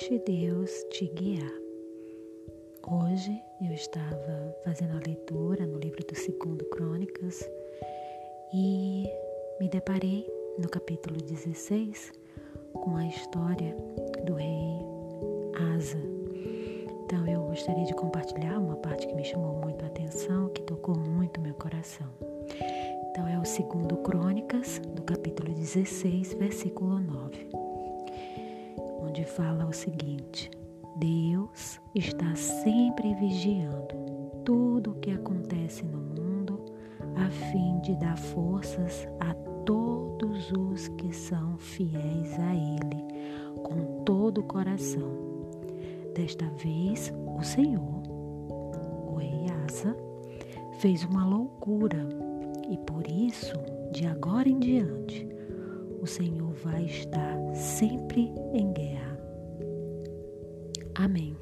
Deixe Deus te guiar. Hoje eu estava fazendo a leitura no livro do Segundo Crônicas e me deparei no capítulo 16 com a história do rei Asa. Então eu gostaria de compartilhar uma parte que me chamou muito a atenção, que tocou muito meu coração. Então é o segundo Crônicas, do capítulo 16, versículo 9 onde fala o seguinte: Deus está sempre vigiando tudo o que acontece no mundo a fim de dar forças a todos os que são fiéis a Ele com todo o coração. Desta vez, o Senhor, o rei Asa, fez uma loucura e por isso, de agora em diante, o Senhor vai estar sempre em guerra. Amém.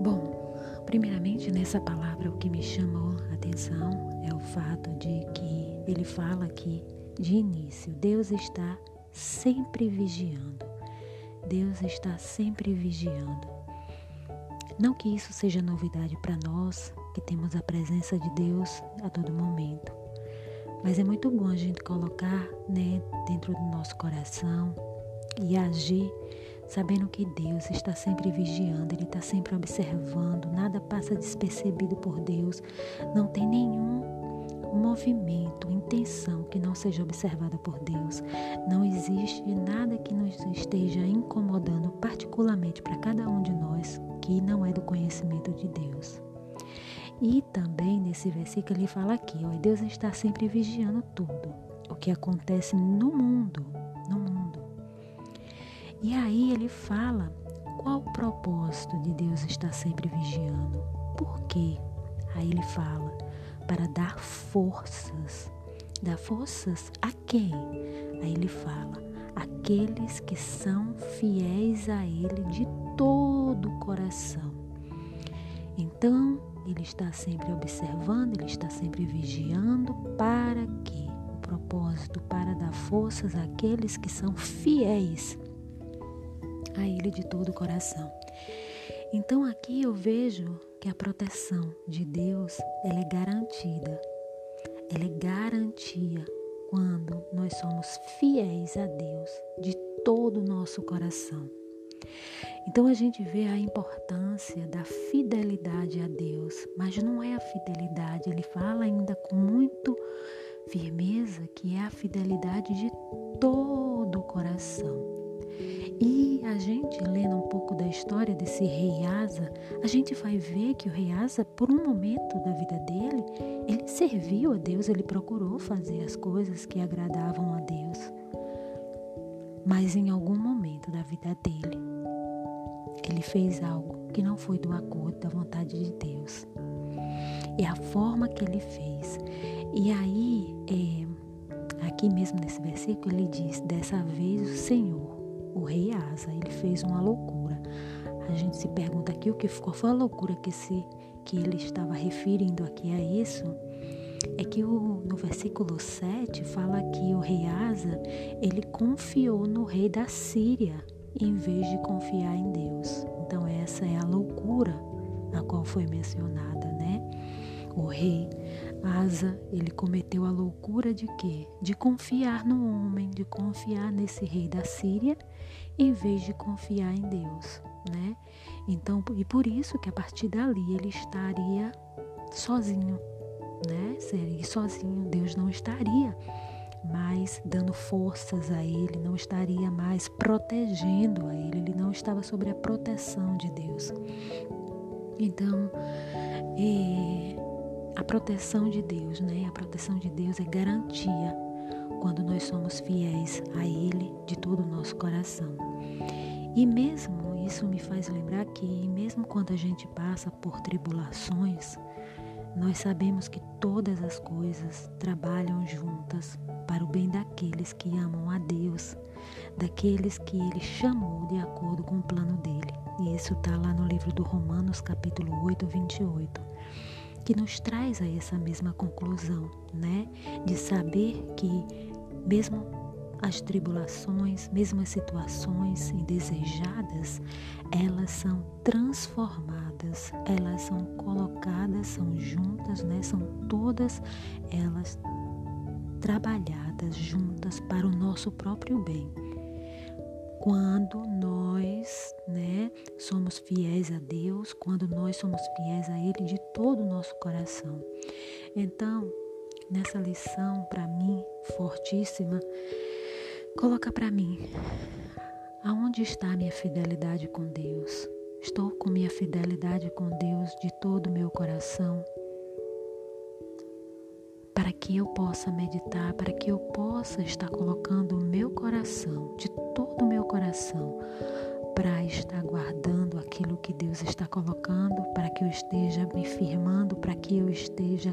Bom, primeiramente nessa palavra o que me chamou a atenção é o fato de que ele fala aqui de início, Deus está sempre vigiando. Deus está sempre vigiando. Não que isso seja novidade para nós, que temos a presença de Deus a todo momento. Mas é muito bom a gente colocar né, dentro do nosso coração e agir sabendo que Deus está sempre vigiando, Ele está sempre observando, nada passa despercebido por Deus, não tem nenhum movimento, intenção que não seja observada por Deus. Não existe nada que nos esteja incomodando, particularmente para cada um de nós, que não é do conhecimento de Deus. E também nesse versículo ele fala aqui, ó, Deus está sempre vigiando tudo, o que acontece no mundo. E aí ele fala qual o propósito de Deus estar sempre vigiando. Por quê? Aí ele fala para dar forças. Dar forças a quem? Aí ele fala aqueles que são fiéis a ele de todo o coração. Então, ele está sempre observando, ele está sempre vigiando para que o propósito para dar forças àqueles que são fiéis a ele de todo o coração. Então aqui eu vejo que a proteção de Deus ela é garantida. Ela é garantia quando nós somos fiéis a Deus de todo o nosso coração. Então a gente vê a importância da fidelidade a Deus, mas não é a fidelidade, ele fala ainda com muito firmeza que é a fidelidade de todo o coração. E a gente, lendo um pouco da história desse rei Asa, a gente vai ver que o rei Asa, por um momento da vida dele, ele serviu a Deus, ele procurou fazer as coisas que agradavam a Deus. Mas em algum momento da vida dele, ele fez algo que não foi do acordo da vontade de Deus. É a forma que ele fez. E aí, é, aqui mesmo nesse versículo, ele diz: Dessa vez o Senhor, o rei Asa, ele fez uma loucura. A gente se pergunta aqui o que ficou foi a loucura que, se, que ele estava referindo aqui a isso. É que o, no versículo 7 fala que o rei Asa, ele confiou no rei da Síria em vez de confiar em Deus. Então essa é a loucura a qual foi mencionada, né? O rei Asa, ele cometeu a loucura de quê? De confiar no homem, de confiar nesse rei da Síria, em vez de confiar em Deus, né? Então, e por isso que a partir dali ele estaria sozinho, né? Seria sozinho, Deus não estaria mais dando forças a ele, não estaria mais protegendo a ele, ele não estava sob a proteção de Deus. Então, é, a proteção de Deus, né? A proteção de Deus é garantia quando nós somos fiéis a Ele de todo o nosso coração. E mesmo isso me faz lembrar que, mesmo quando a gente passa por tribulações, nós sabemos que todas as coisas trabalham juntas para o bem daqueles que amam a Deus, daqueles que Ele chamou de acordo com o plano dele. E isso está lá no livro do Romanos, capítulo 8, 28, que nos traz a essa mesma conclusão, né? De saber que, mesmo as tribulações, mesmo as situações indesejadas, elas são transformadas, elas são colocadas, são juntas, né? São todas elas trabalhadas juntas para o nosso próprio bem. Quando nós, né, somos fiéis a Deus, quando nós somos fiéis a Ele de todo o nosso coração. Então, nessa lição para mim fortíssima, coloca para mim aonde está a minha fidelidade com Deus? Estou com minha fidelidade com Deus de todo o meu coração, que eu possa meditar, para que eu possa estar colocando o meu coração, de todo o meu coração, para estar guardando aquilo que Deus está colocando, para que eu esteja me firmando, para que eu esteja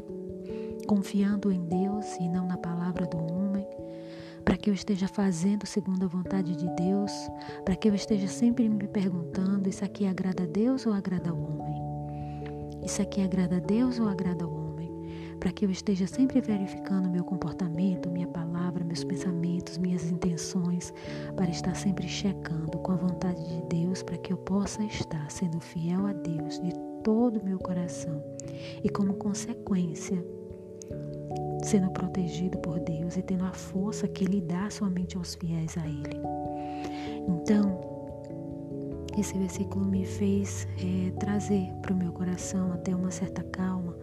confiando em Deus e não na palavra do homem, para que eu esteja fazendo segundo a vontade de Deus, para que eu esteja sempre me perguntando: isso aqui agrada a Deus ou agrada ao homem? Isso aqui agrada a Deus ou agrada ao homem? Para que eu esteja sempre verificando meu comportamento, minha palavra, meus pensamentos, minhas intenções, para estar sempre checando com a vontade de Deus, para que eu possa estar sendo fiel a Deus de todo o meu coração e, como consequência, sendo protegido por Deus e tendo a força que Ele dá somente aos fiéis a Ele. Então, esse versículo me fez é, trazer para o meu coração até uma certa calma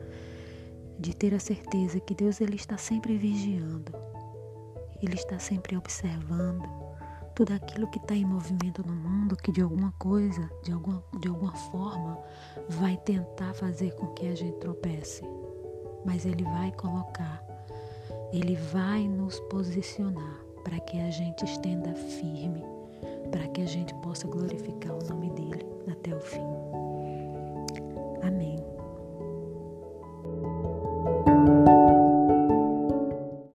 de ter a certeza que Deus ele está sempre vigiando, ele está sempre observando tudo aquilo que está em movimento no mundo, que de alguma coisa, de alguma, de alguma forma, vai tentar fazer com que a gente tropece. Mas Ele vai colocar, Ele vai nos posicionar para que a gente estenda firme, para que a gente possa glorificar o nome dele até o fim. Amém.